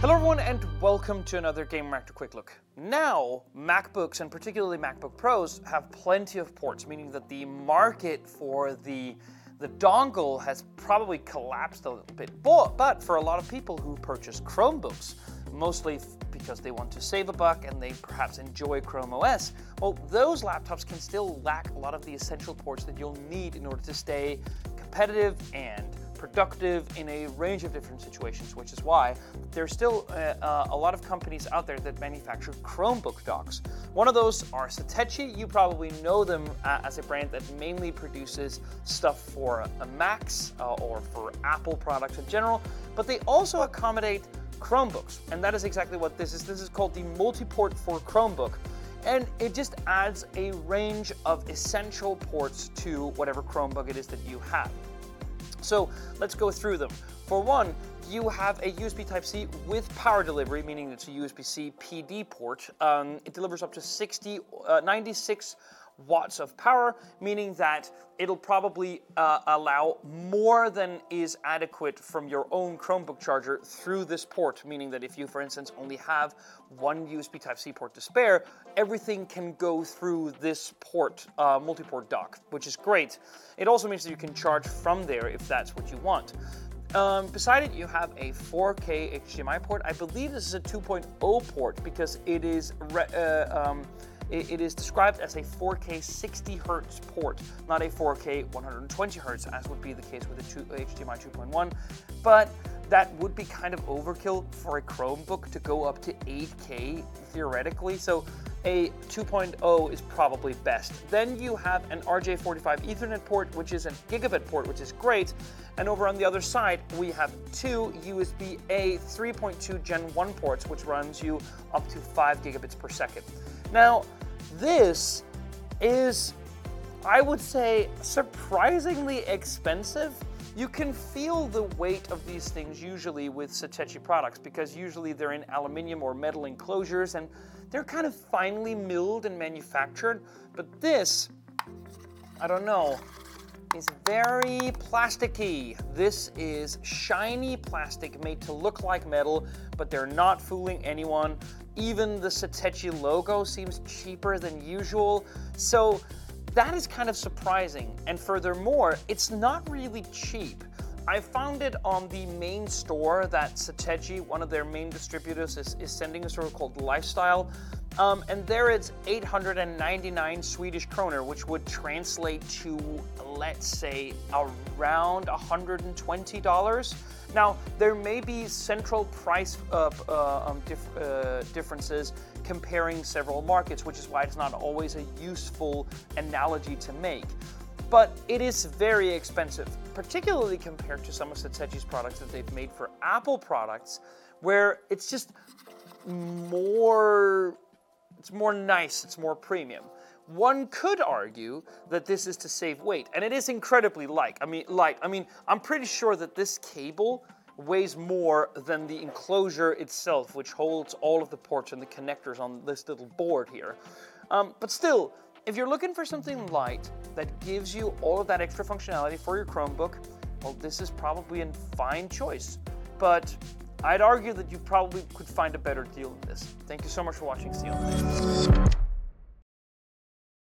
Hello everyone and welcome to another Gamereactor Quick Look. Now, MacBooks and particularly MacBook Pros have plenty of ports, meaning that the market for the the dongle has probably collapsed a little bit. But, but for a lot of people who purchase Chromebooks, mostly because they want to save a buck and they perhaps enjoy Chrome OS, well, those laptops can still lack a lot of the essential ports that you'll need in order to stay competitive and productive in a range of different situations, which is why there's still uh, uh, a lot of companies out there that manufacture Chromebook docks. One of those are Satechi. You probably know them uh, as a brand that mainly produces stuff for Macs uh, or for Apple products in general, but they also accommodate Chromebooks, and that is exactly what this is. This is called the Multiport for Chromebook and it just adds a range of essential ports to whatever Chromebook it is that you have. So let's go through them. For one, you have a USB Type-C with power delivery, meaning it's a USB-C PD port. Um, it delivers up to 60, uh, 96 watts of power, meaning that it'll probably uh, allow more than is adequate from your own Chromebook charger through this port, meaning that if you, for instance, only have one USB Type-C port to spare, everything can go through this port, uh, multi-port dock, which is great. It also means that you can charge from there if that's what you want. Um, beside it, you have a 4K HDMI port. I believe this is a 2.0 port because it is uh, um, it is described as a 4K 60 hertz port, not a 4K 120 hertz, as would be the case with the HDMI 2.1. But that would be kind of overkill for a Chromebook to go up to 8K theoretically. So a 2.0 is probably best. Then you have an RJ45 Ethernet port, which is a gigabit port, which is great. And over on the other side, we have two USB-A 3.2 Gen 1 ports, which runs you up to 5 gigabits per second. Now, this is, I would say, surprisingly expensive. You can feel the weight of these things usually with Satechi products because usually they're in aluminium or metal enclosures and they're kind of finely milled and manufactured. But this, I don't know, is very plasticky. This is shiny plastic made to look like metal, but they're not fooling anyone. Even the Satechi logo seems cheaper than usual. So that is kind of surprising. And furthermore, it's not really cheap. I found it on the main store that Satechi, one of their main distributors, is, is sending a store called Lifestyle. Um, and there it's 899 Swedish kroner, which would translate to, let's say, around $120. Now, there may be central price uh, uh, um, dif uh, differences comparing several markets, which is why it's not always a useful analogy to make. But it is very expensive, particularly compared to some of Satechi's products that they've made for Apple products, where it's just more it's more nice, it's more premium. One could argue that this is to save weight, and it is incredibly light. I mean, light. I mean, I'm pretty sure that this cable weighs more than the enclosure itself, which holds all of the ports and the connectors on this little board here. Um, but still, if you're looking for something light that gives you all of that extra functionality for your Chromebook, well, this is probably a fine choice. But I'd argue that you probably could find a better deal than this. Thank you so much for watching. See you on the next